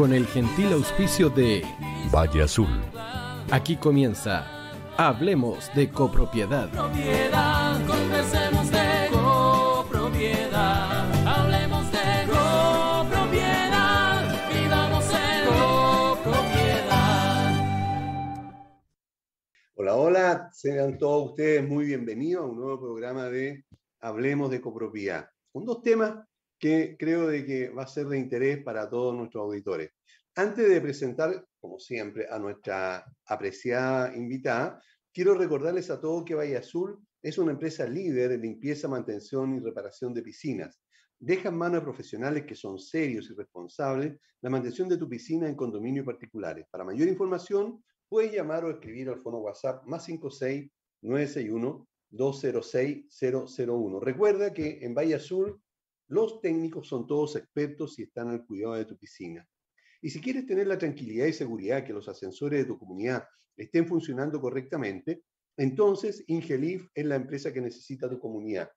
con el gentil auspicio de Valle Azul. Aquí comienza Hablemos de copropiedad. Propiedad, conversemos de copropiedad. Hablemos de copropiedad. Vivamos en copropiedad. Hola, hola, sean todos ustedes muy bienvenidos a un nuevo programa de Hablemos de copropiedad, con dos temas que creo de que va a ser de interés para todos nuestros auditores. Antes de presentar, como siempre, a nuestra apreciada invitada, quiero recordarles a todos que Valle Azul es una empresa líder en limpieza, mantención y reparación de piscinas. Deja en manos de profesionales que son serios y responsables la mantención de tu piscina en condominios particulares. Para mayor información, puedes llamar o escribir al fono WhatsApp más 56 961 206 001. Recuerda que en Valle Azul los técnicos son todos expertos y están al cuidado de tu piscina. Y si quieres tener la tranquilidad y seguridad que los ascensores de tu comunidad estén funcionando correctamente, entonces Ingelif es la empresa que necesita tu comunidad.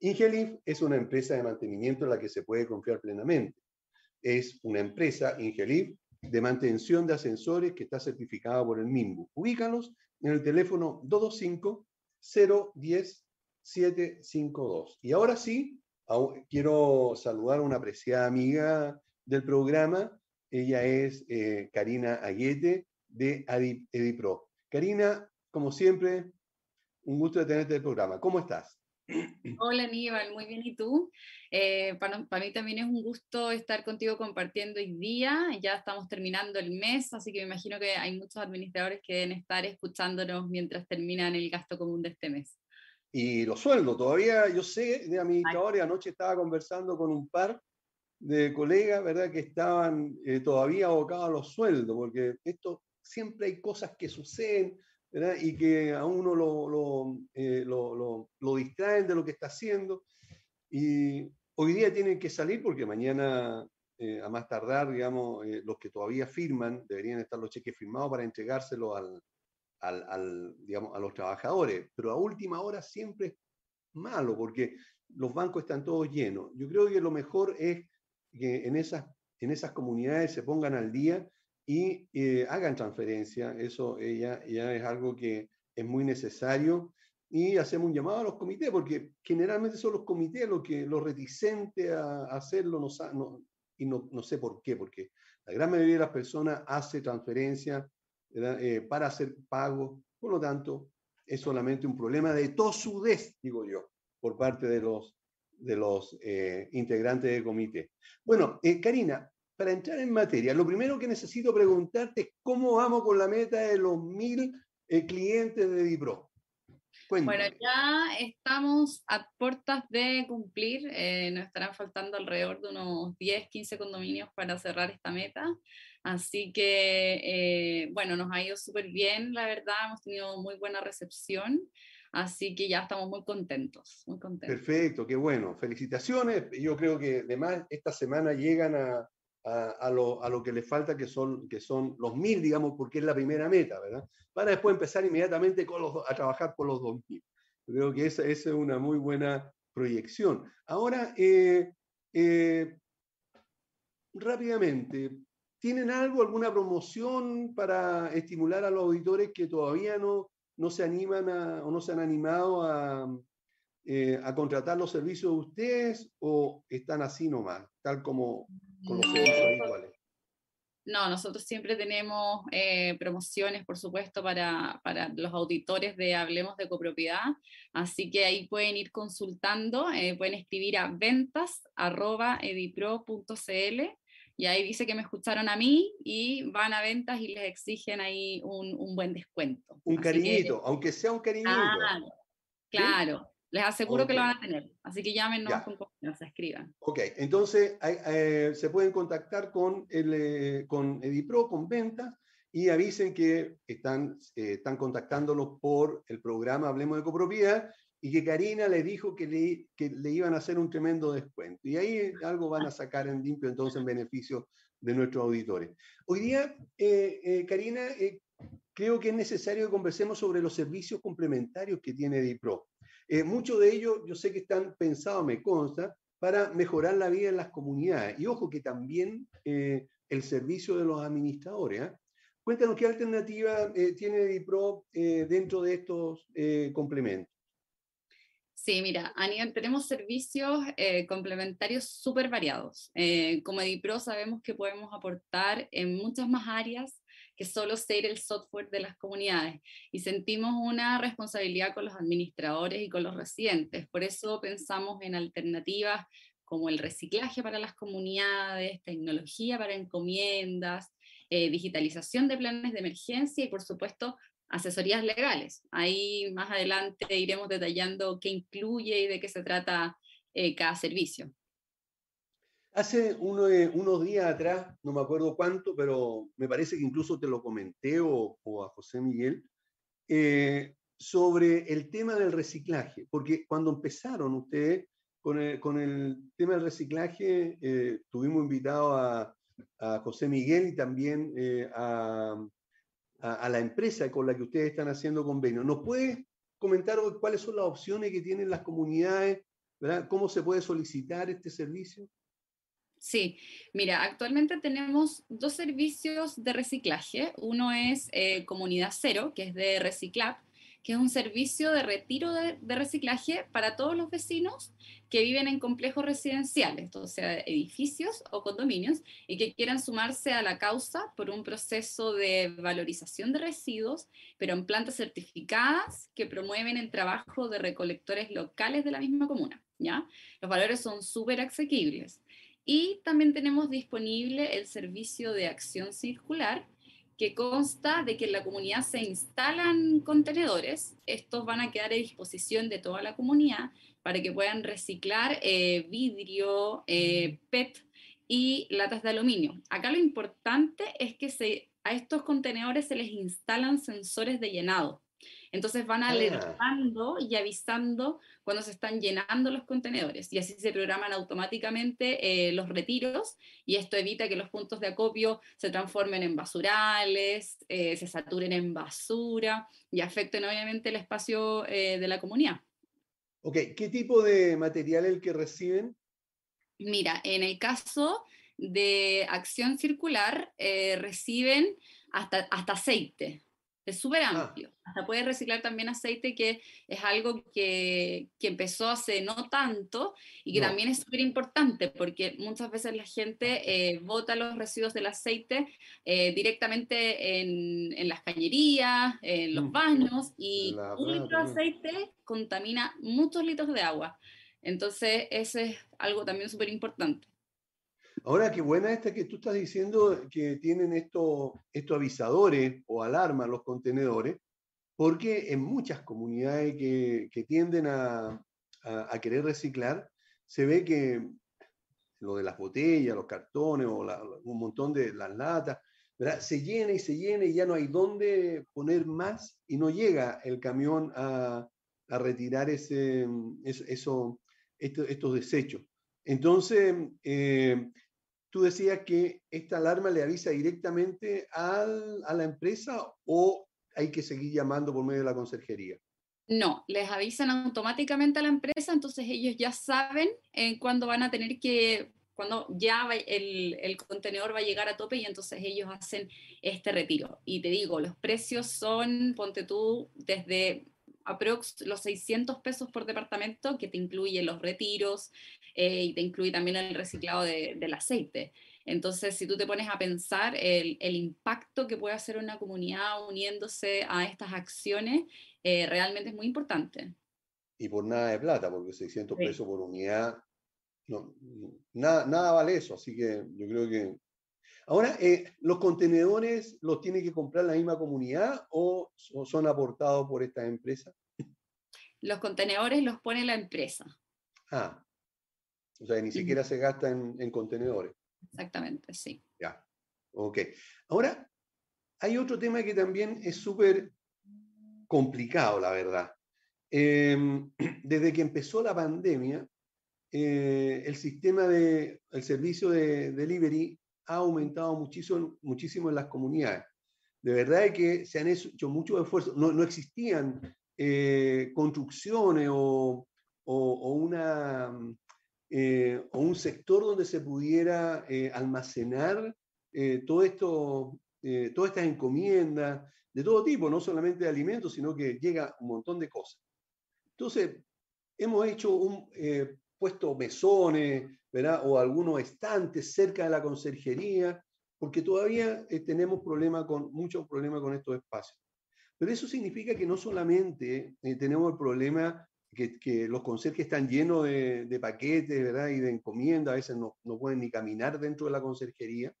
Ingelif es una empresa de mantenimiento en la que se puede confiar plenamente. Es una empresa, Ingelif, de mantención de ascensores que está certificada por el MIMBU. Ubícalos en el teléfono 225-010-752. Y ahora sí, quiero saludar a una apreciada amiga del programa. Ella es eh, Karina Aguete de Edipro. Karina, como siempre, un gusto de tenerte en el programa. ¿Cómo estás? Hola Aníbal, muy bien. ¿Y tú? Eh, para, para, mí también es un gusto estar contigo compartiendo hoy día. Ya estamos terminando el mes, así que me imagino que hay muchos administradores que deben estar escuchándonos mientras terminan el gasto común de este mes. Y los sueldos, todavía yo sé de administradores, anoche estaba conversando con un par de colegas, ¿verdad?, que estaban eh, todavía abocados a los sueldos, porque esto siempre hay cosas que suceden, ¿verdad?, y que a uno lo, lo, eh, lo, lo, distraen de lo que está haciendo. Y hoy día tienen que salir porque mañana, eh, a más tardar, digamos, los que todavía firman, deberían estar los cheques firmados para entregárselos al, al, digamos, a los trabajadores, pero a última hora siempre es malo porque los bancos están todos llenos. Yo creo que lo mejor es que en esas, en esas comunidades se pongan al día y eh, hagan transferencia. Eso ya, ya es algo que es muy necesario. Y hacemos un llamado a los comités, porque generalmente son los comités los que los reticentes a, hacerlo, no, y no, no, sé por qué, porque la gran mayoría de las personas hace transferencia eh, para hacer pago. Por lo tanto, es solamente un problema de tosudez, digo yo, por parte de los, de los eh, integrantes del comité. Bueno, eh, Karina, para entrar en materia, lo primero que necesito preguntarte es cómo vamos con la meta de los mil clientes de Dipro. Bueno, ya estamos a puertas de cumplir, nos estarán faltando alrededor de unos 10, 15 condominios para cerrar esta meta. Así que, eh, bueno, nos ha ido súper bien, la verdad, hemos tenido muy buena recepción, así que ya estamos muy contentos, muy contentos. Perfecto, qué bueno, felicitaciones. Yo creo que además esta semana llegan a, a, lo, a lo, que les falta, que son, que son los mil, digamos, porque es la primera meta, ¿verdad? Para después empezar inmediatamente con los, a trabajar por los dos mil. Creo que esa, esa, es una muy buena proyección. Ahora, eh, eh, rápidamente, ¿Tienen algo, alguna promoción para estimular a los auditores que todavía no, no se animan o no se han animado a, eh, a contratar los servicios de ustedes o están así nomás, tal como con los servicios habituales? No, nosotros siempre tenemos eh, promociones, por supuesto, para, para, los auditores de Hablemos de Copropiedad, así que ahí pueden ir consultando, eh, pueden escribir a ventas.edipro.cl y ahí dice que me escucharon a mí y van a ventas y les exigen ahí un, un buen descuento. Un cariñito, aunque sea un cariñito. Claro, claro. Les aseguro que lo van a tener. Así que llámenos con confianza, escriban. Ok, entonces eh, se pueden contactar con, el, eh, con Edipro, con ventas, y avisen que están, eh, están contactándolos por el programa Hablemos de Copropiedad y que Karina le dijo que le, que le iban a hacer un tremendo descuento. Y ahí algo van a sacar en limpio entonces en beneficio de nuestros auditores. Hoy día, Karina, creo que es necesario que conversemos sobre los servicios complementarios que tiene DIPRO. Muchos de ellos yo sé que están pensados, me consta, para mejorar la vida en las comunidades. Y ojo que también eh, el servicio de los administradores. ¿ah? Cuéntanos qué alternativa eh, tiene DIPRO eh, dentro de estos complementos. Sí, mira, Aníbal, tenemos servicios complementarios súper variados. como DIPRO sabemos que podemos aportar en muchas más áreas que solo ser el software de las comunidades y sentimos una responsabilidad con los administradores y con los residentes. Por eso pensamos en alternativas como el reciclaje para las comunidades, tecnología para encomiendas, eh, digitalización de planes de emergencia y por supuesto asesorías legales. Ahí más adelante iremos detallando qué incluye y de qué se trata eh, cada servicio. Hace unos días atrás, no me acuerdo cuánto, pero me parece que incluso te lo comenté o, a José Miguel, eh, sobre el tema del reciclaje, porque cuando empezaron ustedes con el, tema del reciclaje, eh, tuvimos invitado a, José Miguel y también eh, a, la empresa con la que ustedes están haciendo convenio. ¿Nos puede comentar cuáles son las opciones que tienen las comunidades? ¿Cómo se puede solicitar este servicio? Sí, mira, actualmente tenemos dos servicios de reciclaje. Uno es eh, Comunidad Cero, que es de Reciclab, que es un servicio de retiro de, reciclaje para todos los vecinos que viven en complejos residenciales, o sea, edificios o condominios, y que quieran sumarse a la causa por un proceso de valorización de residuos, pero en plantas certificadas que promueven el trabajo de recolectores locales de la misma comuna. ¿ya? Los valores son súper asequibles. Y también tenemos disponible el servicio de acción circular, que consta de que en la comunidad se instalan contenedores. Estos van a quedar a disposición de toda la comunidad para que puedan reciclar eh, vidrio, eh, PET y latas de aluminio. Acá lo importante es que se, a estos contenedores se les instalan sensores de llenado. Entonces van ah. alertando y avisando cuando se están llenando los contenedores y así se programan automáticamente eh, los retiros y esto evita que los puntos de acopio se transformen en basurales, eh, se saturen en basura y afecten obviamente el espacio eh, de la comunidad. Ok, ¿qué tipo de material es el que reciben? Mira, en el caso de acción circular reciben hasta, hasta aceite, es súper ah. amplio. Hasta puedes reciclar también aceite, que es algo que, que empezó hace no tanto y que también es súper importante porque muchas veces la gente eh, bota los residuos del aceite eh, directamente en, en, las cañerías, en los mm. baños y un litro de aceite contamina muchos litros de agua. Entonces, eso es algo también súper importante. Ahora, qué buena esta que tú estás diciendo que tienen estos, estos avisadores o alarmas los contenedores, porque en muchas comunidades que, que tienden a, a, querer reciclar, se ve que lo de las botellas, los cartones o un montón de las latas, se llena y se llena y ya no hay dónde poner más y no llega el camión a, a retirar ese, eso, estos desechos. Entonces, eh, tú decías que esta alarma le avisa directamente al, a la empresa o hay que seguir llamando por medio de la conserjería. No, les avisan automáticamente a la empresa, entonces ellos ya saben eh, cuándo van a tener que, cuando ya el, el, contenedor va a llegar a tope y entonces ellos hacen este retiro. Y te digo, los precios son, ponte tú, desde aprox los 600 pesos por departamento, que te incluye los retiros eh, y te incluye también el reciclado del aceite. Entonces, si tú te pones a pensar el, el, impacto que puede hacer una comunidad uniéndose a estas acciones, eh, realmente es muy importante. Y por nada de plata, porque 600 pesos por unidad, no, nada, nada vale eso, así que yo creo que Ahora, eh, ¿los contenedores los tiene que comprar la misma comunidad o, son aportados por esta empresa? Los contenedores los pone la empresa. Ah, o sea, ni siquiera se gasta en, contenedores. Exactamente, sí. Ya, ok. Ahora, hay otro tema que también es súper complicado, la verdad. Em, desde que empezó la pandemia, eh, el sistema de, el servicio de delivery ha aumentado muchísimo, muchísimo en las comunidades. De verdad que se han hecho muchos esfuerzos. No, no existían eh, construcciones o, o, una, eh, o un sector donde se pudiera eh, almacenar eh, todo esto, todas estas encomiendas de todo tipo, no solamente de alimentos, sino que llega un montón de cosas. Entonces, hemos hecho un puesto mesones, ¿verdad? O algunos estantes cerca de la conserjería, porque todavía tenemos problema con, muchos problemas con estos espacios. Pero eso significa que no solamente tenemos el problema que, los conserjes están llenos de, paquetes ¿verdad? y de encomiendas, a veces no, no, pueden ni caminar dentro de la conserjería,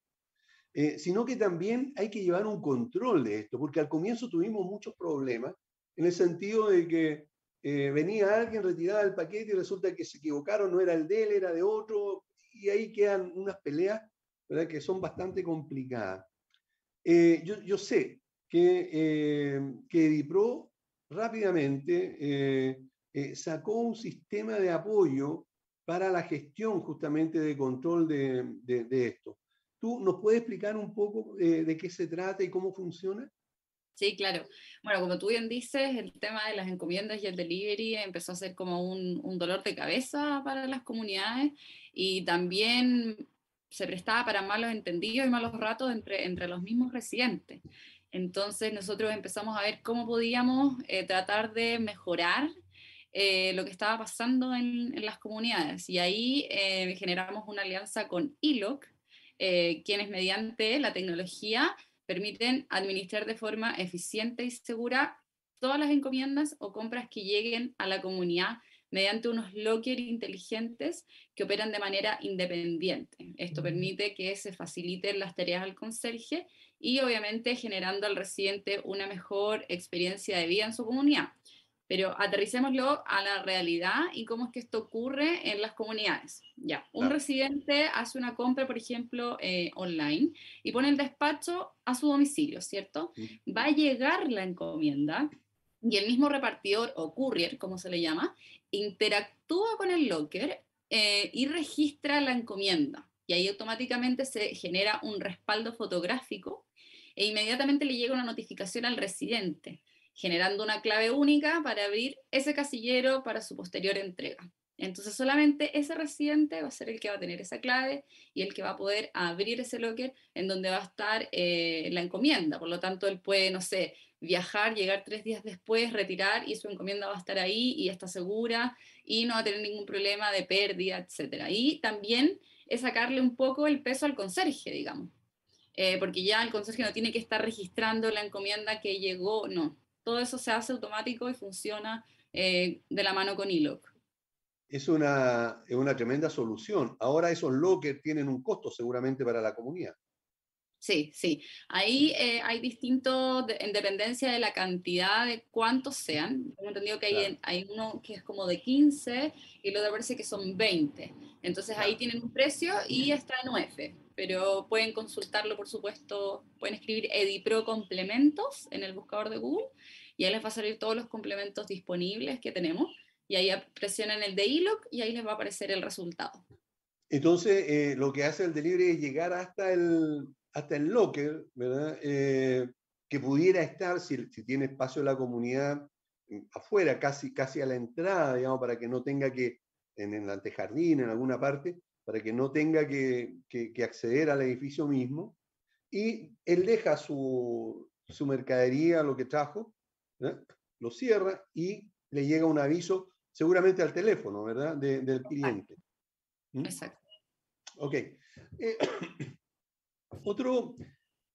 eh, sino que también hay que llevar un control de esto, porque al comienzo tuvimos muchos problemas en el sentido de que eh, venía alguien, retiraba el paquete y resulta que se equivocaron, no era el de él, era de otro, y ahí quedan unas peleas ¿verdad? que son bastante complicadas. Eh, yo, yo, sé que, que Edipro rápidamente eh, sacó un sistema de apoyo para la gestión justamente de control de, esto. ¿Tú nos puedes explicar un poco eh, de qué se trata y cómo funciona? Sí, claro. Bueno, como tú bien dices, el tema de las encomiendas y el delivery empezó a ser como un, un dolor de cabeza para las comunidades y también se prestaba para malos entendidos y malos ratos entre, entre los mismos residentes. Entonces nosotros empezamos a ver cómo podíamos eh, tratar de mejorar eh, lo que estaba pasando en, las comunidades. Y ahí eh, generamos una alianza con ILOC, eh, quienes mediante la tecnología permiten administrar de forma eficiente y segura todas las encomiendas o compras que lleguen a la comunidad mediante unos lockers inteligentes que operan de manera independiente. Esto permite que se faciliten las tareas al conserje y obviamente generando al residente una mejor experiencia de vida en su comunidad. Pero aterricémoslo a la realidad y cómo es que esto ocurre en las comunidades. Ya, un residente hace una compra, por ejemplo, eh, online y pone el despacho a su domicilio, ¿cierto? Va a llegar la encomienda y el mismo repartidor o courier, como se le llama, interactúa con el locker eh, y registra la encomienda. Y ahí automáticamente se genera un respaldo fotográfico e inmediatamente le llega una notificación al residente generando una clave única para abrir ese casillero para su posterior entrega. Entonces solamente ese residente va a ser el que va a tener esa clave y el que va a poder abrir ese locker en donde va a estar eh, la encomienda. Por lo tanto, él puede, no sé, viajar, llegar tres días después, retirar y su encomienda va a estar ahí y está segura y no va a tener ningún problema de pérdida, etc. Y también es sacarle un poco el peso al conserje, digamos. Eh, porque ya el conserje no tiene que estar registrando la encomienda que llegó, no, todo eso se hace automático y funciona eh, de la mano con ILOC. Es una, una tremenda solución. Ahora esos lockers tienen un costo seguramente para la comunidad. Sí, sí. Ahí eh, hay distintos, en dependencia de la cantidad de cuántos sean. Tengo entendido que hay, hay, uno que es como de 15 y el otro parece que son 20. Entonces ahí tienen un precio y está en UF. Pero pueden consultarlo, por supuesto, pueden escribir Edipro complementos en el buscador de Google y ahí les va a salir todos los complementos disponibles que tenemos. Y ahí presionan el de ILOC y ahí les va a aparecer el resultado. Entonces, eh, lo que hace el delivery es llegar hasta el, hasta el locker, ¿verdad? Eh, que pudiera estar, si, si, tiene espacio la comunidad, mm, afuera, casi, casi a la entrada, digamos, para que no tenga que, en el antejardín, en alguna parte, para que no tenga que, que, acceder al edificio mismo. Y él deja su, su mercadería, lo que trajo, lo cierra y le llega un aviso, seguramente al teléfono, ¿verdad? del cliente. ¿Mm? Exacto. Ok. Eh,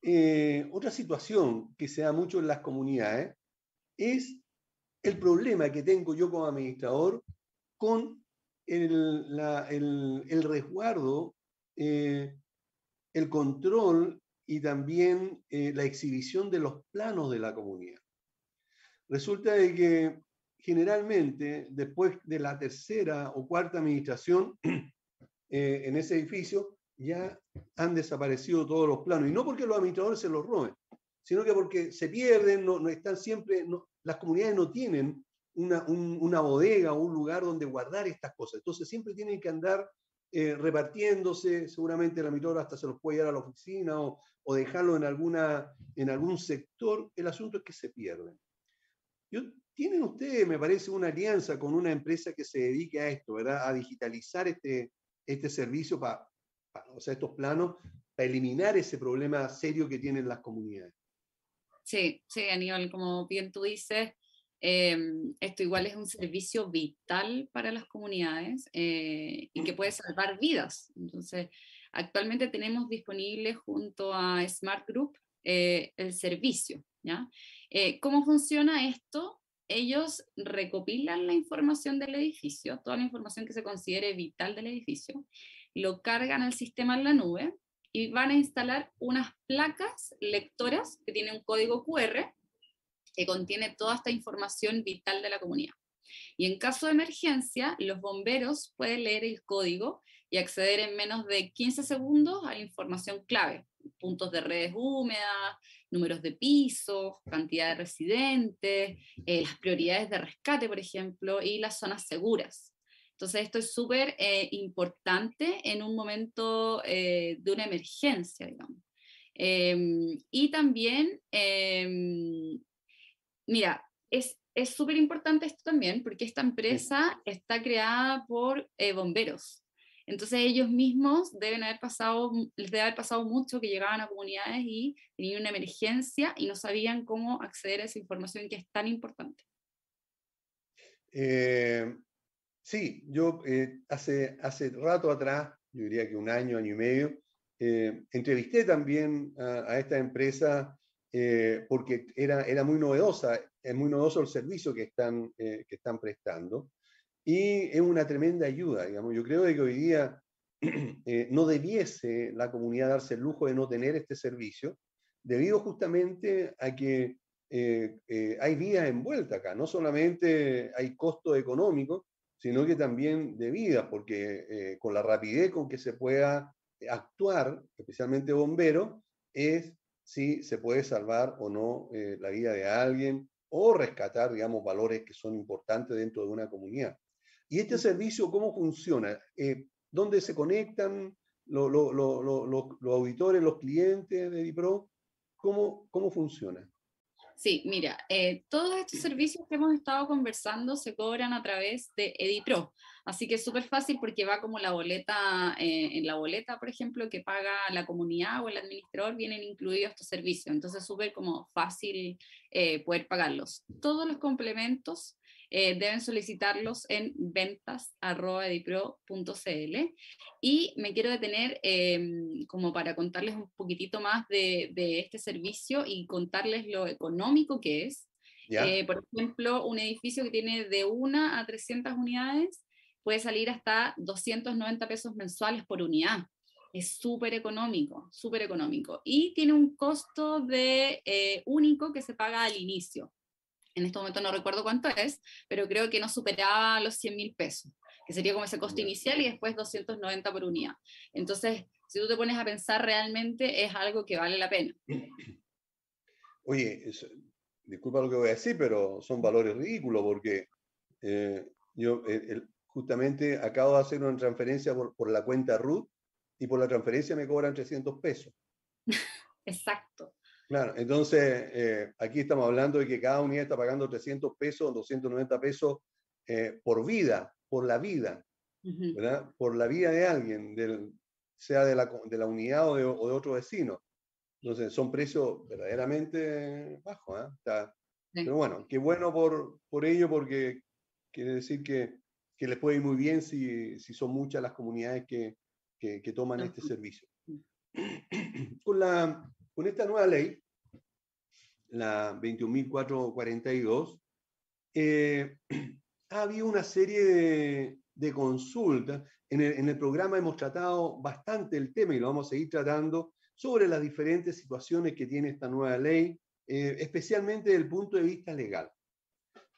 eh, otra situación que se da mucho en las comunidades es el problema que tengo yo como administrador con el, resguardo, eh, el control y también eh, la exhibición de los planos de la comunidad. Resulta de que generalmente después de la tercera o cuarta administración en ese edificio, ya han desaparecido todos los planos. Y no porque los administradores se los roben, sino que porque se pierden, no, están siempre, las comunidades no tienen una, una, bodega o un lugar donde guardar estas cosas. Entonces siempre tienen que andar eh, repartiéndose, seguramente el administrador hasta se los puede llevar a la oficina o, o, dejarlo en, alguna, en algún sector. El asunto es que se pierden. Tienen ustedes, me parece, una alianza con una empresa que se dedique a esto, ¿verdad? A digitalizar este, este servicio para, o sea, estos planos, para eliminar ese problema serio que tienen las comunidades. Sí, sí, Aníbal, como bien tú dices, em, esto igual es un servicio vital para las comunidades eh, y que puede salvar vidas. Entonces, actualmente tenemos disponible junto a Smart Group eh, el servicio. ¿ya? Eh, ¿Cómo funciona esto? ellos recopilan la información del edificio, toda la información que se considere vital del edificio, lo cargan al sistema en la nube y van a instalar unas placas lectoras que tienen un código QR que contiene toda esta información vital de la comunidad. Y en caso de emergencia, los bomberos pueden leer el código y acceder en menos de 15 segundos a información clave, puntos de redes húmedas, números de pisos, cantidad de residentes, eh, las prioridades de rescate, por ejemplo, y las zonas seguras. Entonces, esto es súper eh, importante en un momento eh, de una emergencia, digamos. Em, y también, em, mira, es súper importante esto también porque esta empresa está creada por bomberos. Entonces ellos mismos deben haber pasado, les debe haber pasado mucho que llegaban a comunidades y tenían una emergencia y no sabían cómo acceder a esa información que es tan importante. Eh, sí, yo eh, hace, hace rato atrás, yo diría que un año, año y medio, eh, entrevisté también a, esta empresa porque era, era muy novedosa, es muy novedoso el servicio que están, que están prestando y es una tremenda ayuda, digamos. Yo creo que hoy día eh, no debiese la comunidad darse el lujo de no tener este servicio, debido justamente a que eh, eh, hay vidas envueltas acá. No solamente hay costo económico, sino que también de vida, porque con la rapidez con que se pueda actuar, especialmente bombero, es si se puede salvar o no la vida de alguien o rescatar, digamos, valores que son importantes dentro de una comunidad. ¿Y este servicio cómo funciona? Eh, ¿Dónde se conectan los auditores, los clientes de Edipro? ¿Cómo, cómo funciona? Sí, mira, eh, todos estos servicios que hemos estado conversando se cobran a través de EdiPro, así que es súper fácil porque va como la boleta, eh, en la boleta, por ejemplo, que paga la comunidad o el administrador, vienen incluidos estos servicios, entonces es súper como fácil poder pagarlos. Todos los complementos eh, deben solicitarlos en ventas.edipro.cl. Y me quiero detener em, como para contarles un poquitito más de, este servicio y contarles lo económico que es. Eh, por ejemplo, un edificio que tiene de una a 300 unidades puede salir hasta 290 pesos mensuales por unidad. Es súper económico, súper económico. Y tiene un costo de eh, único que se paga al inicio en este momento no recuerdo cuánto es, pero creo que no superaba los 100 mil pesos, que sería como ese costo inicial y después 290 por unidad. Entonces, si tú te pones a pensar realmente, es algo que vale la pena. Oye, disculpa lo que voy a decir, pero son valores ridículos porque eh, yo eh, justamente acabo de hacer una transferencia por, por la cuenta RUT y por la transferencia me cobran 300 pesos. Exacto. Claro, entonces eh, aquí estamos hablando de que cada unidad está pagando 300 pesos, 290 pesos eh, por vida, por la vida, ¿verdad? Por la vida de alguien, del, sea de la, de la unidad o de, o de, otro vecino. Entonces son precios verdaderamente bajos. ¿eh? Pero bueno, qué bueno por, por ello porque quiere decir que, que les puede ir muy bien si, si son muchas las comunidades que, que, que toman este servicio. Con la con esta nueva ley, la 21.442, eh, ha habido una serie de, consultas. En el, programa hemos tratado bastante el tema y lo vamos a seguir tratando sobre las diferentes situaciones que tiene esta nueva ley, eh, especialmente desde el punto de vista legal.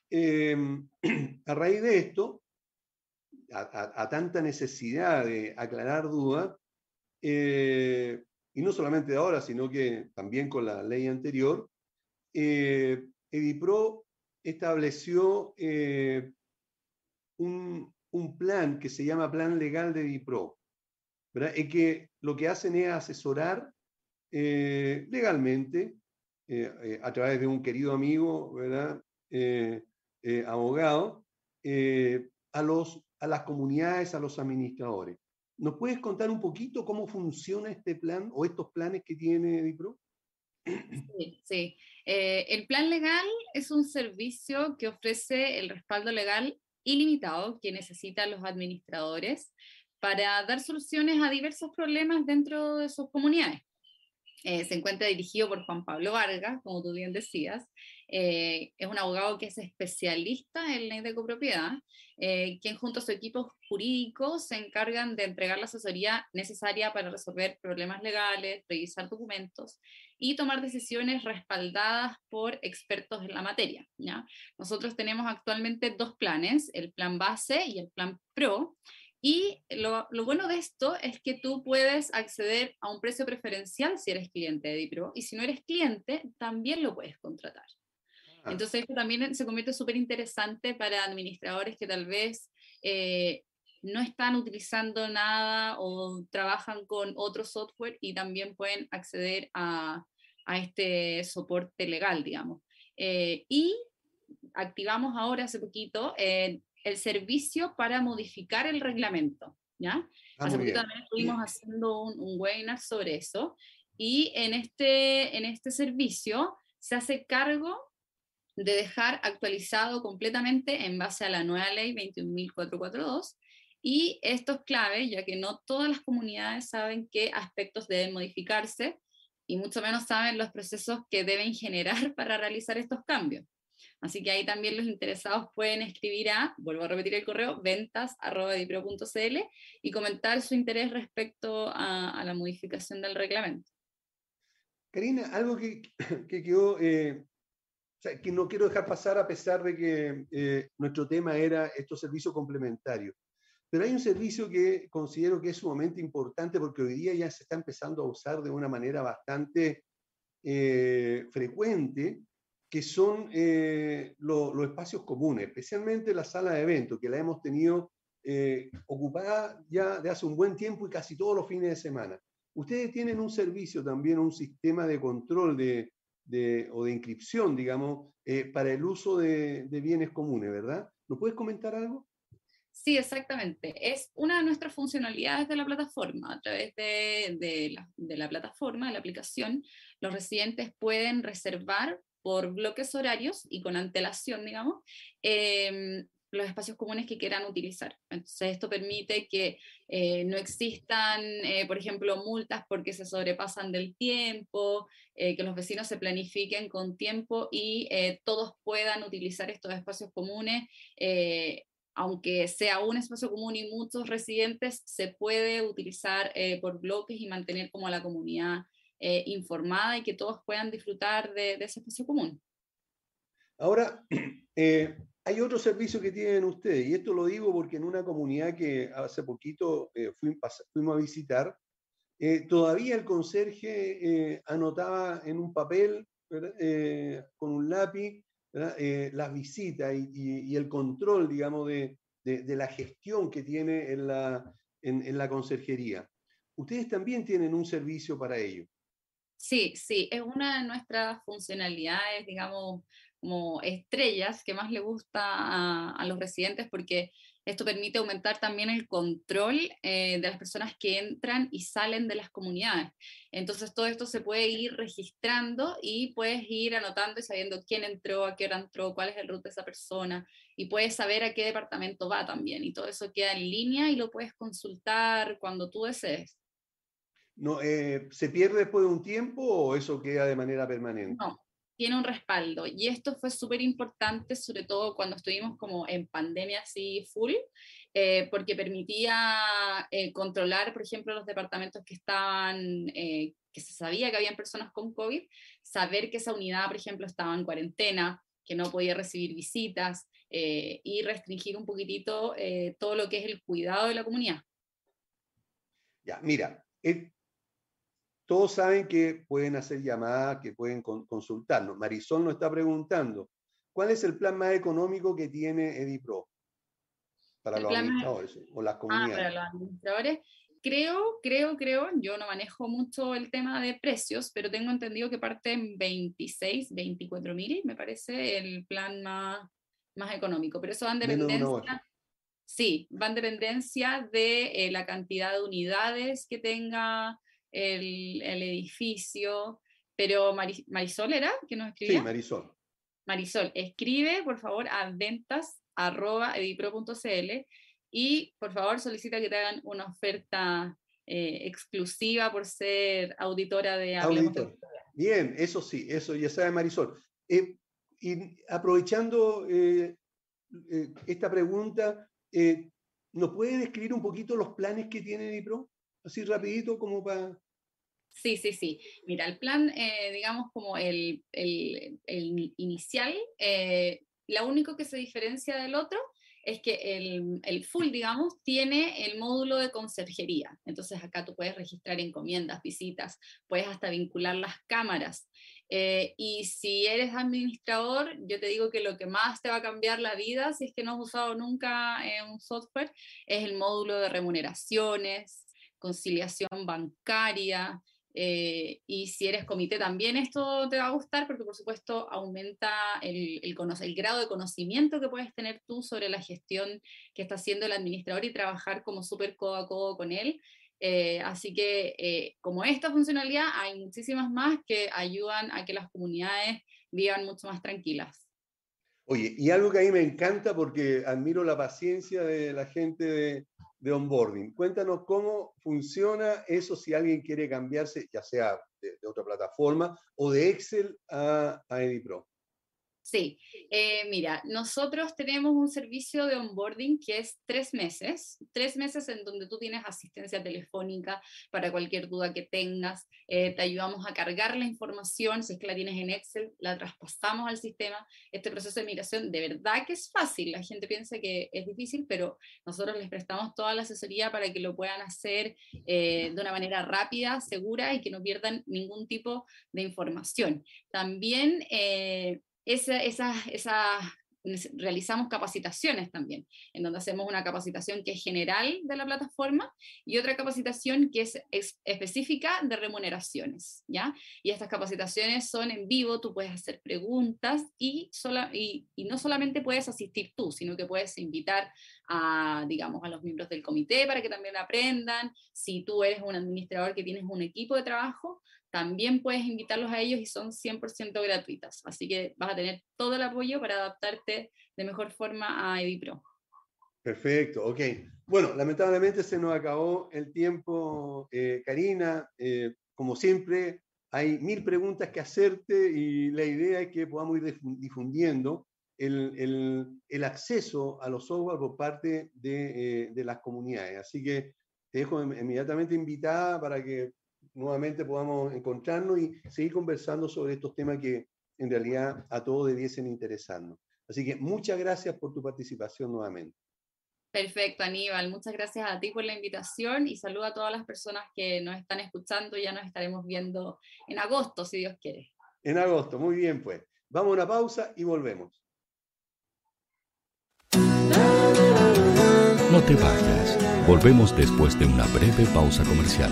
Em, a raíz de esto, a, tanta necesidad de aclarar dudas, eh, y no solamente ahora, sino que también con la ley anterior, eh, Edipro estableció eh, un, plan que se llama Plan Legal de Edipro, ¿verdad? Y que lo que hacen es asesorar eh, legalmente, a través de un querido amigo, ¿verdad? eh, abogado, eh, a, los, a las comunidades, a los administradores. ¿Nos puedes contar un poquito cómo funciona este plan o estos planes que tiene DIPRO? Sí. Eh, el plan legal es un servicio que ofrece el respaldo legal ilimitado que necesitan los administradores para dar soluciones a diversos problemas dentro de sus comunidades. Eh, se encuentra dirigido por Juan Pablo Vargas, como tú bien decías. Eh, es un abogado que es especialista en ley de copropiedad, eh, quien junto a su equipo jurídico se encargan de entregar la asesoría necesaria para resolver problemas legales, revisar documentos y tomar decisiones respaldadas por expertos en la materia. Nosotros tenemos actualmente dos planes, el plan base y el plan pro. Y lo, lo, bueno de esto es que tú puedes acceder a un precio preferencial si eres cliente de Dipro y si no eres cliente, también lo puedes contratar. Ah. Entonces esto también se convierte súper interesante para administradores que tal vez eh, no están utilizando nada o trabajan con otro software y también pueden acceder a, a este soporte legal, digamos. Eh, y activamos ahora hace poquito eh, el servicio para modificar el reglamento. ¿ya? Ah, Hace poquito también estuvimos haciendo un, un, webinar sobre eso y en este, en este servicio se hace cargo de dejar actualizado completamente en base a la nueva ley 21.442 y esto es clave ya que no todas las comunidades saben qué aspectos deben modificarse y mucho menos saben los procesos que deben generar para realizar estos cambios. Así que ahí también los interesados pueden escribir a, vuelvo a repetir el correo, ventas.dipro.cl y comentar su interés respecto a, la modificación del reglamento. Karina, algo que, que quedó, eh, o sea, que no quiero dejar pasar a pesar de que eh, nuestro tema era estos servicios complementarios. Pero hay un servicio que considero que es sumamente importante porque hoy día ya se está empezando a usar de una manera bastante eh, frecuente que son eh, lo, los espacios comunes, especialmente la sala de eventos, que la hemos tenido eh, ocupada ya de hace un buen tiempo y casi todos los fines de semana. Ustedes tienen un servicio también, un sistema de control de, o de inscripción, digamos, eh, para el uso de, bienes comunes, ¿verdad? ¿Nos puedes comentar algo? Sí, exactamente. Es una de nuestras funcionalidades de la plataforma. A través de, de, la, plataforma, de la aplicación, los residentes pueden reservar por bloques horarios y con antelación, digamos, eh, los espacios comunes que quieran utilizar. Entonces, esto permite que eh, no existan, eh, por ejemplo, multas porque se sobrepasan del tiempo, eh, que los vecinos se planifiquen con tiempo y eh, todos puedan utilizar estos espacios comunes. aunque sea un espacio común y muchos residentes, se puede utilizar por bloques y mantener como a la comunidad eh, informada y que todos puedan disfrutar de, de ese espacio común. Ahora, eh, hay otro servicio que tienen ustedes, y esto lo digo porque en una comunidad que hace poquito eh, fuimos a visitar, eh, todavía el conserje eh, anotaba en un papel con un lápiz las visitas y, y, y, el control, digamos, de, de, de, la gestión que tiene en la, en, en la conserjería. Ustedes también tienen un servicio para ello. Sí, sí, es una de nuestras funcionalidades, digamos, como estrellas que más le gusta a, a los residentes porque esto permite aumentar también el control eh, de las personas que entran y salen de las comunidades. Entonces todo esto se puede ir registrando y puedes ir anotando y sabiendo quién entró, a qué hora entró, cuál es el root de esa persona y puedes saber a qué departamento va también. Y todo eso queda en línea y lo puedes consultar cuando tú desees no, eh, ¿se pierde después de un tiempo o eso queda de manera permanente? No, tiene un respaldo. Y esto fue súper importante, sobre todo cuando estuvimos como en pandemia así full, eh, porque permitía eh, controlar, por ejemplo, los departamentos que estaban, eh, que se sabía que habían personas con COVID, saber que esa unidad, por ejemplo, estaba en cuarentena, que no podía recibir visitas y restringir un poquitito todo lo que es el cuidado de la comunidad. Ya, mira, todos saben que pueden hacer llamadas, que pueden consultarnos. Marisol nos está preguntando, ¿cuál es el plan más económico que tiene Edipro para el los administradores más... o las comunidades? Ah, para los administradores. Creo, creo, creo, yo no manejo mucho el tema de precios, pero tengo entendido que parte en 26, 24 mil, me parece el plan más, más económico, pero eso va en dependencia, sí, va en dependencia de eh, la cantidad de unidades que tenga el, el edificio, pero Mari- Marisol era que nos Sí, escribía. Marisol. Marisol, escribe por favor a ventas arroba edipro.cl y por favor solicita que te hagan una oferta eh, exclusiva por ser auditora de Hablemos Auditor. Bien, eso sí, eso ya sabe Marisol. Eh, y aprovechando eh, esta pregunta, ¿nos puede describir un poquito los planes que tiene Dipro? Así rapidito como para... Sí, sí, sí. Mira, el plan, eh, digamos, como el, el- inicial, eh, lo único que se diferencia del otro es que el, el full, digamos, tiene el módulo de conserjería. Entonces acá tú puedes registrar encomiendas, visitas, puedes hasta vincular las cámaras. Eh, y si eres administrador, yo te digo que lo que más te va a cambiar la vida, si es que no has usado nunca eh, un software, es el módulo de remuneraciones, conciliación bancaria, eh, y si eres comité también esto te va a gustar porque por supuesto aumenta el, el el grado de conocimiento que puedes tener tú sobre la gestión que está haciendo el administrador y trabajar como súper codo a codo con él. Eh, así que eh, como esta funcionalidad hay muchísimas más que ayudan a que las comunidades vivan mucho más tranquilas. Oye, y algo que a mí me encanta porque admiro la paciencia de la gente de, de onboarding. Cuéntanos cómo funciona eso si alguien quiere cambiarse, ya sea de, otra plataforma o de Excel a, a EdiPro. Sí, eh, mira, nosotros tenemos un servicio de onboarding que es tres meses, tres meses en donde tú tienes asistencia telefónica para cualquier duda que tengas, eh, te ayudamos a cargar la información, si es que la tienes en Excel, la traspasamos al sistema. Este proceso de migración de verdad que es fácil, la gente piensa que es difícil, pero nosotros les prestamos toda la asesoría para que lo puedan hacer eh, de una manera rápida, segura y que no pierdan ningún tipo de información. También... esa, esa, esa, realizamos capacitaciones también, en donde hacemos una capacitación que es general de la plataforma y otra capacitación que es, ex- específica de remuneraciones, ¿ya? Y estas capacitaciones son en vivo, tú puedes hacer preguntas y, sola, y, y no solamente puedes asistir tú, sino que puedes invitar a, digamos, a los miembros del comité para que también aprendan. Si tú eres un administrador que tienes un equipo de trabajo, también puedes invitarlos a ellos y son 100% gratuitas. Así que vas a tener todo el apoyo para adaptarte de mejor forma a EdiPro. Perfecto, ok. Bueno, lamentablemente se nos acabó el tiempo, eh, Karina. Eh, como siempre, hay mil preguntas que hacerte y la idea es que podamos ir difu- difundiendo el, el- el acceso a los software por parte de, eh, de las comunidades. Así que te dejo inmediatamente invitada para que nuevamente podamos encontrarnos y seguir conversando sobre estos temas que en realidad a todos debiesen interesarnos. Así que muchas gracias por tu participación nuevamente. Perfecto, Aníbal. Muchas gracias a ti por la invitación y saludo a todas las personas que nos están escuchando. Ya nos estaremos viendo en agosto, si Dios quiere. En agosto, muy bien pues. Vamos a una pausa y volvemos. No te vayas. Volvemos después de una breve pausa comercial.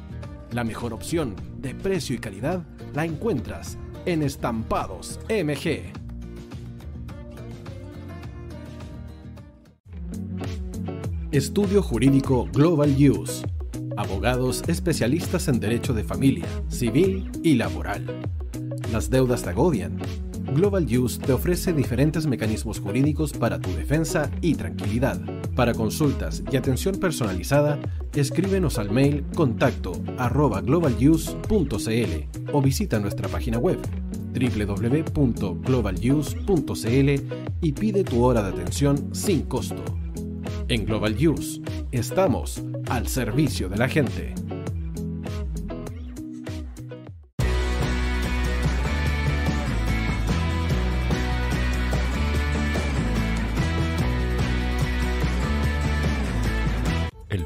La mejor opción de precio y calidad la encuentras en Estampados MG. Estudio Jurídico Global Use. Abogados especialistas en derecho de familia, civil y laboral. Las deudas te agobian. Global Use te ofrece diferentes mecanismos jurídicos para tu defensa y tranquilidad. Para consultas y atención personalizada, escríbenos al mail contacto arroba o visita nuestra página web www.globaluse.cl y pide tu hora de atención sin costo. En Global Use estamos al servicio de la gente.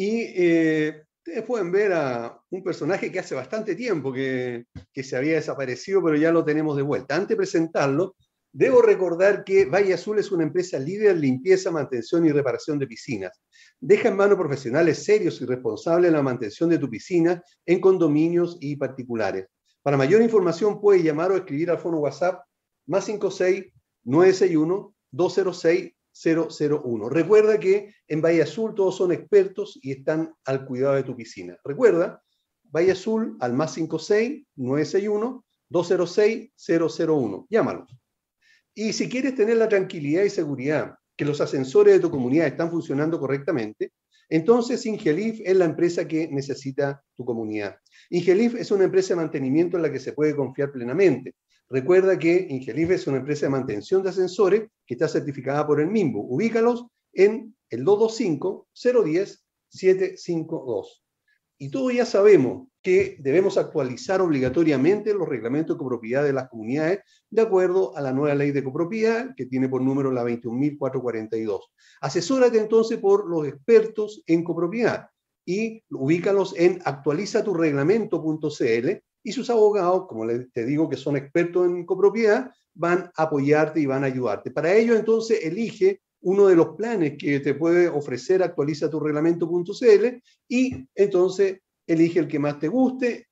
y eh, ustedes pueden ver a un personaje que hace bastante tiempo que, que, se había desaparecido, pero ya lo tenemos de vuelta. Antes de presentarlo, debo recordar que Valle Azul es una empresa líder en limpieza, mantención y reparación de piscinas. Deja en manos profesionales serios y responsables la mantención de tu piscina en condominios y particulares. Para mayor información puedes llamar o escribir al fono WhatsApp más 56 961 206 001. Recuerda que en Valle Azul todos son expertos y están al cuidado de tu piscina. Recuerda, Valle Azul al más 56 961 206 001. Llámalos. Y si quieres tener la tranquilidad y seguridad que los ascensores de tu comunidad están funcionando correctamente, entonces Ingelif es la empresa que necesita tu comunidad. Ingelif es una empresa de mantenimiento en la que se puede confiar plenamente. Recuerda que Ingelif es una empresa de mantención de ascensores que está certificada por el MIMBU. Ubícalos en el 225-010-752. Y todos ya sabemos que debemos actualizar obligatoriamente los reglamentos de copropiedad de las comunidades de acuerdo a la nueva ley de copropiedad que tiene por número la 21.442. Asesórate entonces por los expertos en copropiedad y ubícalos en actualizatureglamento.cl y sus abogados, como te digo que son expertos en copropiedad, van a apoyarte y van a ayudarte. Para ello, entonces, elige uno de los planes que te puede ofrecer actualiza tu reglamento.cl y entonces elige el que más te guste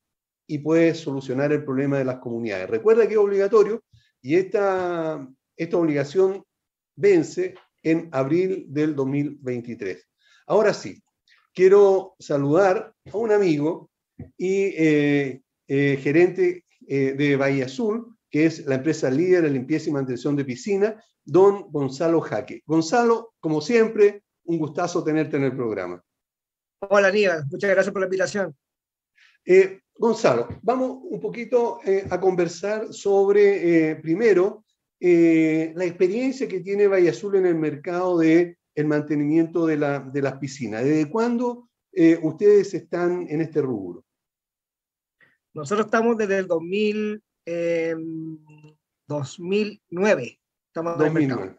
y puedes solucionar el problema de las comunidades. Recuerda que es obligatorio y esta, esta obligación vence en abril del 2023. Ahora sí, quiero saludar a un amigo y eh, eh, gerente eh, de Bahía Azul, que es la empresa líder de limpieza y mantención de piscina, don Gonzalo Jaque. Gonzalo, como siempre, un gustazo tenerte en el programa. Hola, Aníbal, muchas gracias por la invitación. Eh, Gonzalo, vamos un poquito a conversar sobre, primero, la experiencia que tiene Valle Azul en el mercado de el mantenimiento de, la, de las piscinas. ¿Desde cuándo ustedes están en este rubro? Nosotros estamos desde el 2000, 2009. Estamos 2009.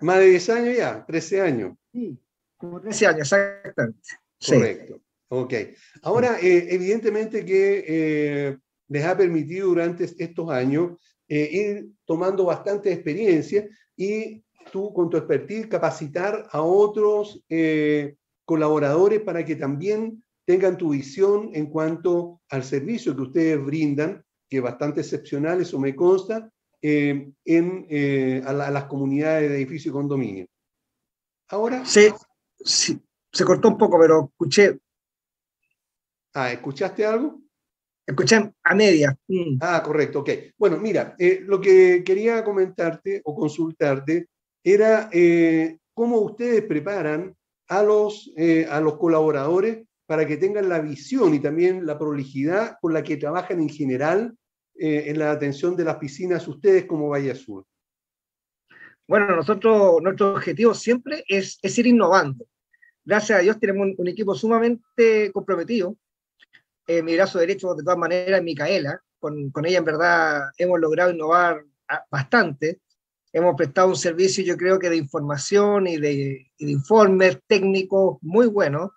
más de 10 años ya, 13 años. Sí, como 13 años, exactamente. Correcto. Ok. Ahora, eh, evidentemente que eh, les ha permitido durante estos años eh, ir tomando bastante experiencia y tú con tu expertise capacitar a otros colaboradores para que también tengan tu visión en cuanto al servicio que ustedes brindan, que es bastante excepcional, eso me consta, en, a, las comunidades de edificio y condominio. Ahora... Sí, sí, se cortó un poco, pero escuché Ah, ¿escuchaste algo? Escuché a media. Mm. Ah, correcto, ok. Bueno, mira, eh, lo que quería comentarte o consultarte era eh, cómo ustedes preparan a los, eh, a los colaboradores para que tengan la visión y también la prolijidad con la que trabajan en general en la atención de las piscinas ustedes como Valle Azul. Bueno, nosotros, nuestro objetivo siempre es, ir innovando. Gracias a Dios tenemos un equipo sumamente comprometido eh, mi brazo derecho de todas maneras es Micaela, con, con, ella en verdad hemos logrado innovar bastante, hemos prestado un servicio yo creo que de información y de, de informes técnicos muy buenos,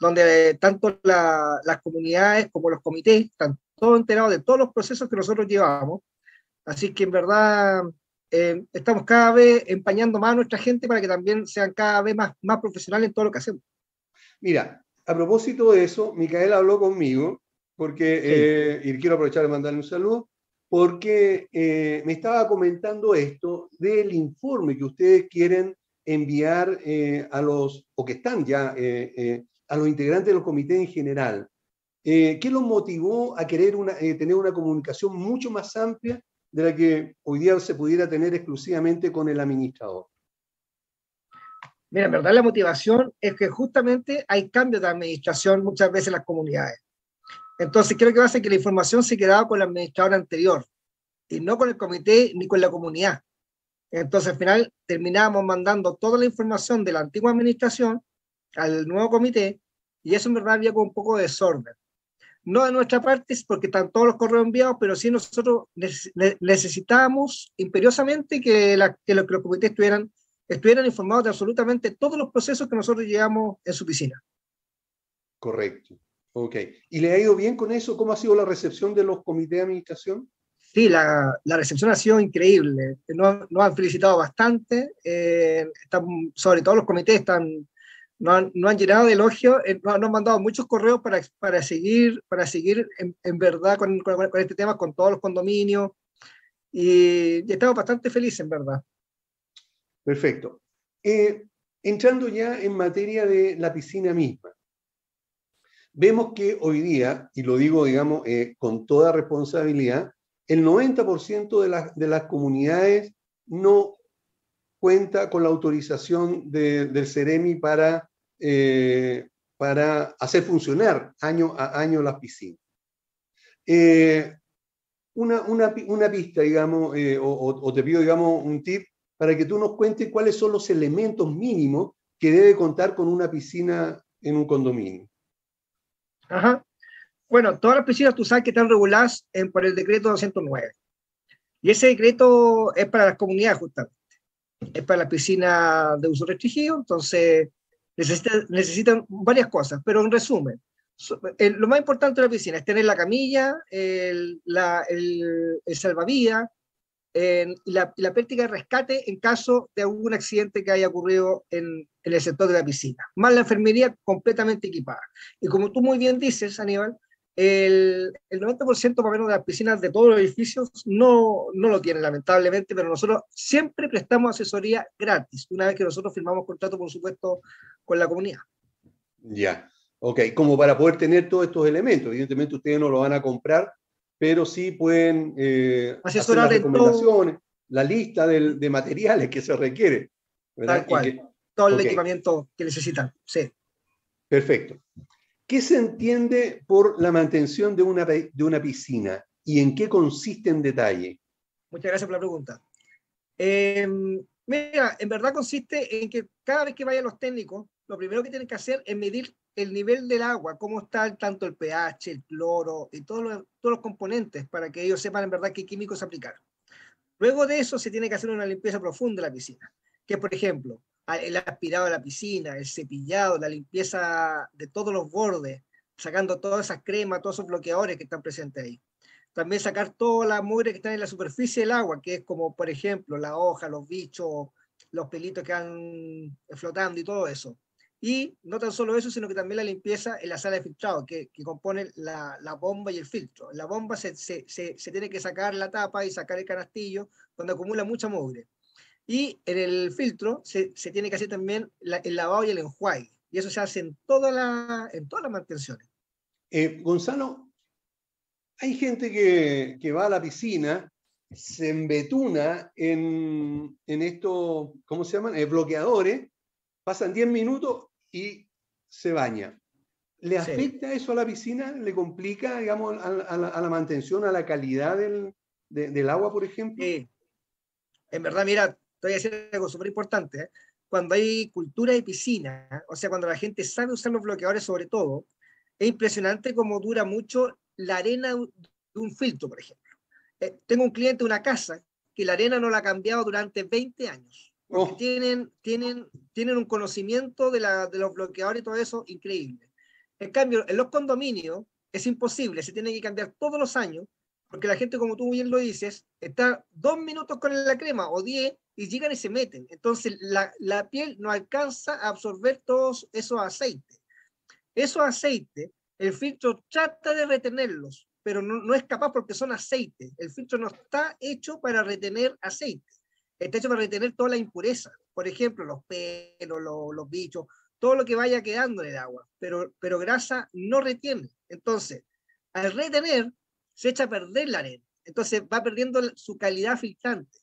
donde tanto la, las comunidades como los comités están todos enterados de todos los procesos que nosotros llevamos, así que en verdad eh, estamos cada vez empañando más a nuestra gente para que también sean cada vez más, más profesionales en todo lo que hacemos. Mira, a propósito de eso, Micael habló conmigo, porque, eh, y quiero aprovechar de mandarle un saludo, porque eh, me estaba comentando esto del informe que ustedes quieren enviar eh, a los, o que están ya, a los integrantes del comité en general. ¿Qué los motivó a querer una, tener una comunicación mucho más amplia de la que hoy día se pudiera tener exclusivamente con el administrador? Mira, en verdad la motivación es que justamente hay cambios de administración muchas veces en las comunidades. Entonces, creo que va a ser que la información se quedaba con el administrador anterior y no con el comité ni con la comunidad. Entonces, al final terminábamos mandando toda la información de la antigua administración al nuevo comité y eso en verdad había como un poco de desorden. No de nuestra parte, porque están todos los correos enviados, pero sí nosotros necesitábamos imperiosamente que, la, que los comités estuvieran estuvieran informados de absolutamente todos los procesos que nosotros llevamos en su piscina. Correcto. Ok. ¿Y le ha ido bien con eso? ¿Cómo ha sido la recepción de los comités de administración? Sí, la, la recepción ha sido increíble. Nos, nos han felicitado bastante. Eh, están, sobre todo los comités están, nos, han, nos han llenado de elogios. Eh, nos, han mandado muchos correos para, para seguir, para seguir en, verdad con, este tema, con todos los condominios. Y, y estamos bastante felices, en verdad. Perfecto. Eh, entrando ya en materia de la piscina misma, vemos que hoy día, y lo digo, digamos, eh, con toda responsabilidad, el 90% de, de, las comunidades no cuenta con la autorización del CEREMI para, eh, para hacer funcionar año a año las piscinas. Una, una, una, pista, digamos, o, o, te pido, digamos, un tip para que tú nos cuentes cuáles son los elementos mínimos que debe contar con una piscina en un condominio. Ajá. Bueno, todas las piscinas tú sabes que están reguladas por el decreto 209. Y ese decreto es para las comunidades justamente. Es para la piscina de uso restringido, entonces necesitan, necesitan varias cosas, pero en resumen, lo más importante de la piscina es tener la camilla, el, la, el, salvavidas y la, la, práctica de rescate en caso de algún accidente que haya ocurrido en, en, el sector de la piscina, más la enfermería completamente equipada. Y como tú muy bien dices, Aníbal, el, el 90% más o menos de las piscinas de todos los edificios no, no lo tienen, lamentablemente, pero nosotros siempre prestamos asesoría gratis, una vez que nosotros firmamos contrato, por supuesto, con la comunidad. Ya. Ok, como para poder tener todos estos elementos. Evidentemente ustedes no lo van a comprar, pero sí pueden eh, asesorar hacer las recomendaciones, la lista de, materiales que se requiere. Tal cual. todo el equipamiento que necesitan. Sí. Perfecto. ¿Qué se entiende por la mantención de una, de una piscina y en qué consiste en detalle? Muchas gracias por la pregunta. Em, mira, en verdad consiste en que cada vez que vayan los técnicos, lo primero que tienen que hacer es medir el nivel del agua, cómo está tanto el pH, el cloro y todos los, todos los componentes para que ellos sepan en verdad qué químicos aplicar. Luego de eso se tiene que hacer una limpieza profunda de la piscina, que por ejemplo, el aspirado de la piscina, el cepillado, la limpieza de todos los bordes, sacando toda esa crema, todos esos bloqueadores que están presentes ahí. También sacar toda la mugre que está en la superficie del agua, que es como, por ejemplo, la hoja, los bichos, los pelitos que van flotando y todo eso. Y no tan solo eso, sino que también la limpieza en la sala de filtrado, que, que compone la, bomba y el filtro. la bomba se, se, se, se, tiene que sacar la tapa y sacar el canastillo cuando acumula mucha mugre. Y en el filtro se, tiene que hacer también el lavado y el enjuague. Y eso se hace en, toda la, en todas las mantenciones. Eh, Gonzalo, hay gente que, que, va a la piscina, se embetuna en, en estos, ¿cómo se llaman? Eh, bloqueadores pasan 10 minutos y se baña. ¿Le afecta eso a la piscina? ¿Le complica, digamos, a, la, mantención, a la calidad del, del agua, por ejemplo? Sí. En verdad, mira, te voy a decir algo súper importante. ¿eh? Cuando hay cultura de piscina, o sea, cuando la gente sabe usar los bloqueadores sobre todo, es impresionante cómo dura mucho la arena de un filtro, por ejemplo. Eh, tengo un cliente de una casa que la arena no la ha cambiado durante 20 años. Oh. tienen, tienen, tienen un conocimiento de, la, de los bloqueadores y todo eso increíble. En cambio, en los condominios es imposible, se tiene que cambiar todos los años, porque la gente, como tú bien lo dices, está dos minutos con la crema o diez y llegan y se meten. Entonces, la, la piel no alcanza a absorber todos esos aceites. Esos aceites, el filtro trata de retenerlos, pero no, no es capaz porque son aceites. El filtro no está hecho para retener aceite está hecho para retener toda la impureza. Por ejemplo, los pelos, los, bichos, todo lo que vaya quedando en el agua. Pero, pero grasa no retiene. Entonces, al retener, se echa a perder la arena. Entonces va perdiendo su calidad filtrante.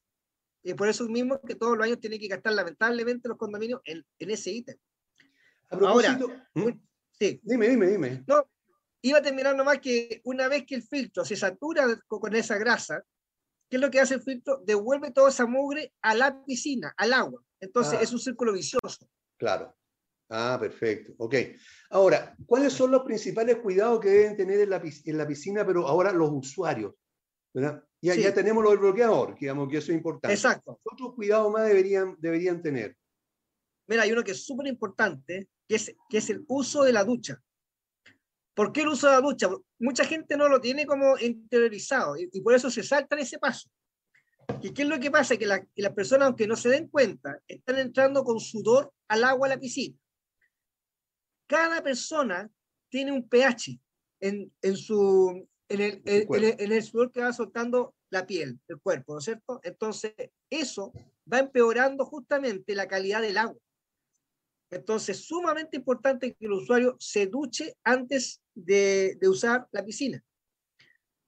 Y por eso mismo que todos los años tienen que gastar lamentablemente los condominios en, ese ítem. Ahora, ¿Mm? sí. Dime, dime, dime. No, iba a terminar nomás que una vez que el filtro se satura con esa grasa, ¿qué es lo que hace el filtro? Devuelve toda esa mugre a la piscina, al agua. Entonces ah. es un círculo vicioso. Claro. Ah, perfecto. Ok. Ahora, ¿cuáles son los principales cuidados que deben tener en la, en la piscina, pero ahora los usuarios? ¿verdad? Ya, ya tenemos lo del bloqueador, digamos que eso es importante. Exacto. ¿Qué otros cuidados más deberían, deberían tener? Mira, hay uno que es súper importante, que es, que es el uso de la ducha. ¿Por qué el uso de la ducha? Mucha gente no lo tiene como interiorizado y, por eso se salta ese paso. ¿Y qué es lo que pasa? Que, las personas, aunque no se den cuenta, están entrando con sudor al agua a la piscina. Cada persona tiene un pH en, en su, en el, en, el, sudor que va soltando la piel, el cuerpo, ¿no es cierto? Entonces, eso va empeorando justamente la calidad del agua. Entonces, sumamente importante que el usuario se duche antes de, usar la piscina.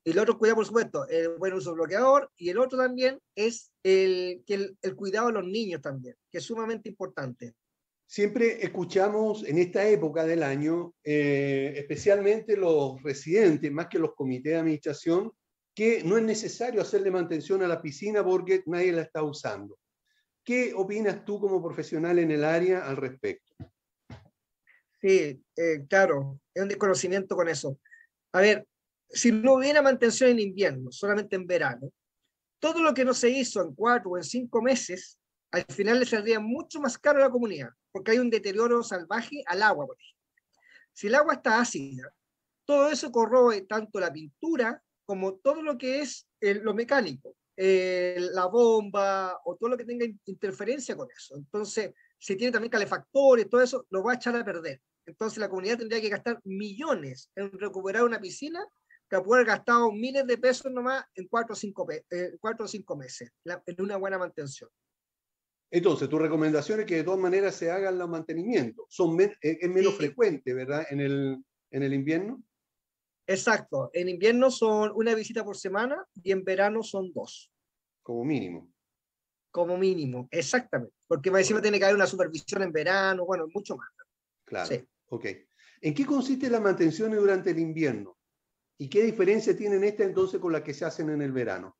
Y el otro cuidado, por supuesto, el buen uso bloqueador. Y el otro también es el, el, el cuidado de los niños también, que es sumamente importante. Siempre escuchamos en esta época del año, eh, especialmente los residentes, más que los comités de administración, que no es necesario hacerle mantención a la piscina porque nadie la está usando. ¿Qué opinas tú como profesional en el área al respecto? Sí, eh, claro, es un desconocimiento con eso. A ver, si no hubiera mantención en invierno, solamente en verano, todo lo que no se hizo en cuatro o en cinco meses, al final le saldría mucho más caro a la comunidad, porque hay un deterioro salvaje al agua, por ejemplo. Si el agua está ácida, todo eso corroe tanto la pintura como todo lo que es lo mecánico, la bomba o todo lo que tenga interferencia con eso. Entonces, si tiene también calefactores, todo eso, lo va a echar a perder. Entonces, la comunidad tendría que gastar millones en recuperar una piscina que puede haber gastado miles de pesos nomás en cuatro o cinco, eh, cuatro o cinco meses, en una buena mantención. Entonces, tu recomendación es que de todas maneras se hagan los mantenimientos. Son eh, es menos frecuente, ¿verdad? En el, en el invierno. Exacto. En invierno son una visita por semana y en verano son dos. Como mínimo. Como mínimo, exactamente. Porque más encima tiene que haber una supervisión en verano, bueno, mucho más. Claro. Sí. Ok. ¿En qué consiste la mantención durante el invierno? ¿Y qué diferencia tienen esta entonces con la que se hacen en el verano?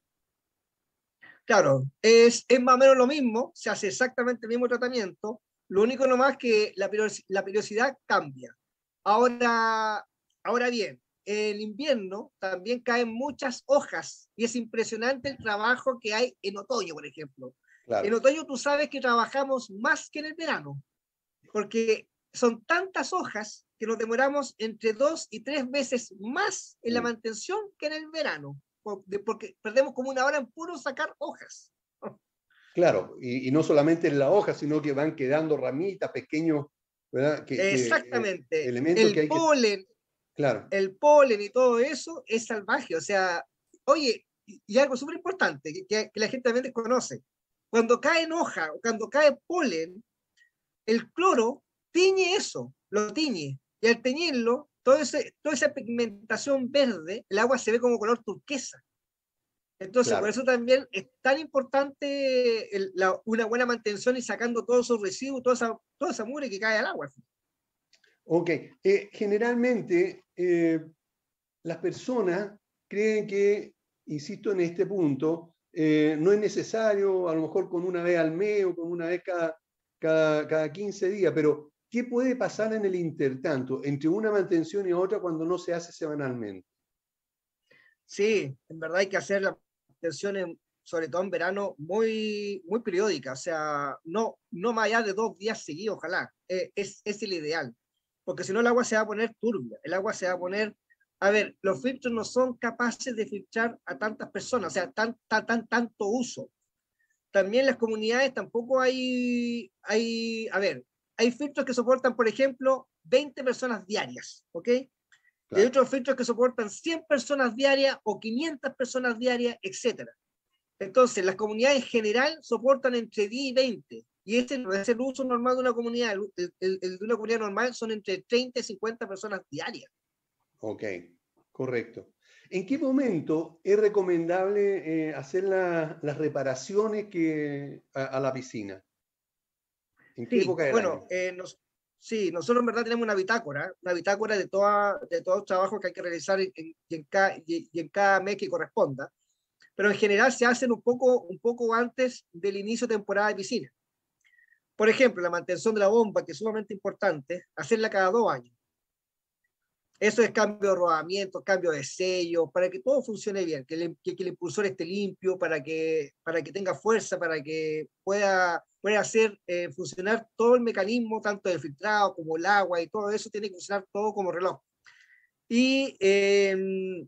Claro, es, es más o menos lo mismo, se hace exactamente el mismo tratamiento, lo único nomás que la, la periodicidad cambia. Ahora, ahora bien, en invierno también caen muchas hojas y es impresionante el trabajo que hay en otoño, por ejemplo. En otoño tú sabes que trabajamos más que en el verano, porque son tantas hojas que nos demoramos entre dos y tres veces más en la mantención que en el verano porque perdemos como una hora en puro sacar hojas. Claro, y, no solamente en la hoja, sino que van quedando ramitas, pequeños, ¿verdad? Que, Exactamente. el polen, claro. el polen y todo eso es salvaje. O sea, oye, y algo súper importante que, la gente también desconoce. Cuando cae hoja o cuando cae polen, el cloro tiñe eso, lo tiñe. Y al teñirlo, toda esa pigmentación verde, el agua se ve como color turquesa. Entonces, por eso también es tan importante una buena mantención y sacando todos esos residuos, toda esa, toda esa mugre que cae al agua. Ok, eh, generalmente eh, las personas creen que, insisto en este punto, eh, no es necesario, a lo mejor con una vez al mes o con una vez cada, cada, cada 15 días, pero ¿Qué puede pasar en el intertanto entre una mantención y otra cuando no se hace semanalmente? Sí, en verdad hay que hacer la mantención, sobre todo en verano, muy, muy periódica, o sea, no, no más allá de dos días seguidos, ojalá, eh, es, es el ideal, porque si no el agua se va a poner turbia, el agua se va a poner a ver, los filtros no son capaces de filtrar a tantas personas, o sea, tan, tan, tan, tanto uso. También las comunidades tampoco hay, hay, a ver, hay filtros que soportan, por ejemplo, 20 personas diarias, ¿ok? Y hay otros filtros que soportan 100 personas diarias o 500 personas diarias, etc. Entonces, las comunidades en general soportan entre 10 y 20. Y este no es el uso normal de una comunidad. El, de una comunidad normal son entre 30 y 50 personas diarias. Ok, correcto. ¿En qué momento es recomendable eh, hacer las reparaciones que, a la piscina? ¿En qué sí, época Bueno, eh, sí, nosotros en verdad tenemos una bitácora, una bitácora de, toda, de todos los trabajos que hay que realizar en, en, cada, y, en cada mes que corresponda, pero en general se hacen un poco, un poco antes del inicio de temporada de piscina. Por ejemplo, la mantención de la bomba, que es sumamente importante, hacerla cada dos años. Eso es cambio de rodamiento, cambio de sello, para que todo funcione bien, que el, que, el impulsor esté limpio, para que, para que tenga fuerza, para que pueda, pueda hacer eh, funcionar todo el mecanismo, tanto del filtrado como el agua y todo eso, tiene que funcionar todo como reloj. Y em,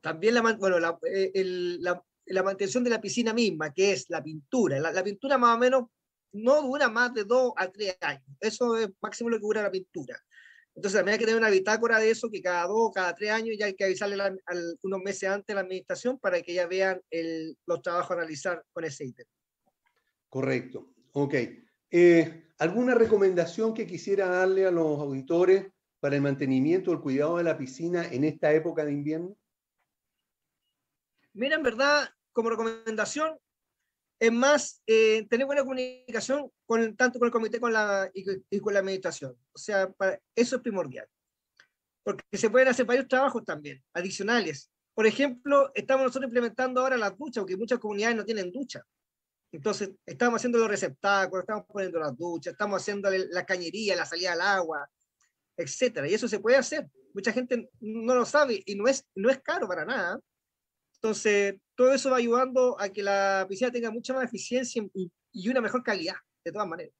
también la, bueno, la, eh, la, la, mantención de la piscina misma, que es la pintura. La, la pintura más o menos no dura más de dos a tres años. Eso es máximo lo que dura la pintura entonces también hay que tener una bitácora de eso, que cada dos, cada tres años ya hay que avisarle unos meses antes a la administración para que ya vean los trabajos a realizar con ese ítem. Correcto. Ok. Eh, ¿Alguna recomendación que quisiera darle a los auditores para el mantenimiento o el cuidado de la piscina en esta época de invierno? Mira, en verdad, como recomendación, es más eh, tener buena comunicación con, tanto con el comité con la, y, con la administración. O sea, eso es primordial. Porque se pueden hacer varios trabajos también, adicionales. Por ejemplo, estamos nosotros implementando ahora las duchas, porque muchas comunidades no tienen ducha. Entonces, estamos haciendo los receptáculos, estamos poniendo las duchas, estamos haciendo la cañería, la salida al agua, etcétera. Y eso se puede hacer. Mucha gente no lo sabe y no es, no es caro para nada. Entonces, todo eso va ayudando a que la piscina tenga mucha más eficiencia y, una mejor calidad, de todas maneras.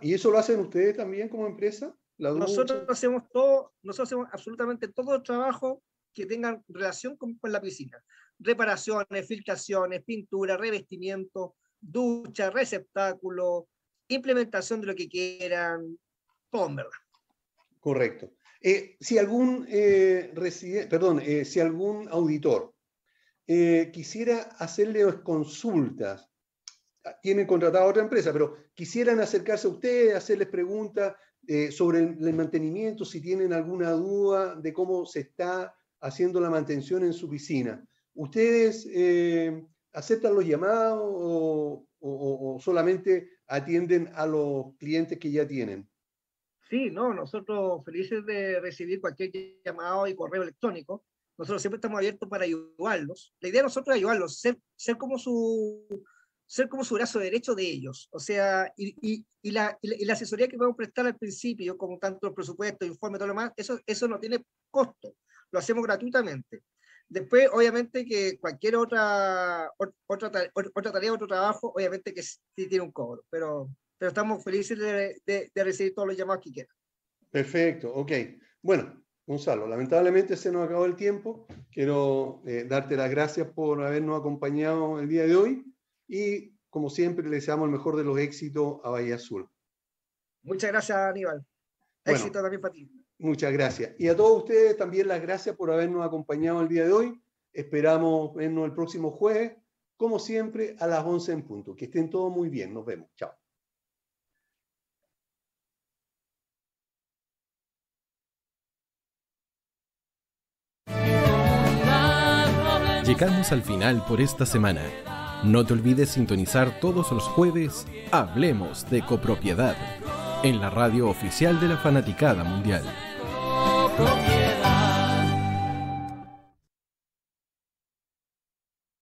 ¿Y eso lo hacen ustedes también como empresa? nosotros hacemos todo, nosotros hacemos absolutamente todo el trabajo que tengan relación con, la piscina. Reparaciones, filtraciones, pintura, revestimiento, ducha, receptáculo, implementación de lo que quieran, todo en verdad. Correcto. Eh, si algún eh, perdón, eh, si algún auditor quisiera hacerle consultas, tienen contratado a otra empresa, pero quisieran acercarse a ustedes, hacerles preguntas sobre el, mantenimiento, si tienen alguna duda de cómo se está haciendo la mantención en su piscina, ¿ustedes aceptan los llamados o solamente atienden a los clientes que ya tienen? Sí, no, nosotros felices de recibir cualquier llamado y correo electrónico. Nosotros siempre estamos abiertos para ayudarlos. La idea de nosotros es ayudarlos, ser, ser como su ser como su brazo derecho de ellos. O sea, y, y, y, la, y, la, asesoría que podemos prestar al principio, como tanto el presupuesto, informe, todo lo demás, eso, eso no tiene costo. Lo hacemos gratuitamente. Después, obviamente, que cualquier otra, otra, otra tarea, otro trabajo, obviamente que sí tiene un cobro, pero pero estamos felices de, recibir todos los llamados que quieran. Perfecto, ok. Bueno, Gonzalo, lamentablemente se nos acabó el tiempo. Quiero eh, darte las gracias por habernos acompañado el día de hoy y, como siempre, le deseamos el mejor de los éxitos a Bahía Azul. Muchas gracias, Aníbal. Éxito también para ti. Muchas gracias. Y a todos ustedes también las gracias por habernos acompañado el día de hoy. Esperamos vernos el próximo jueves, como siempre, a las 11 en punto. Que estén todos muy bien. Nos vemos. Chao. Llegamos al final por esta semana. No te olvides sintonizar todos los jueves Hablemos de copropiedad en la radio oficial de la Fanaticada Mundial.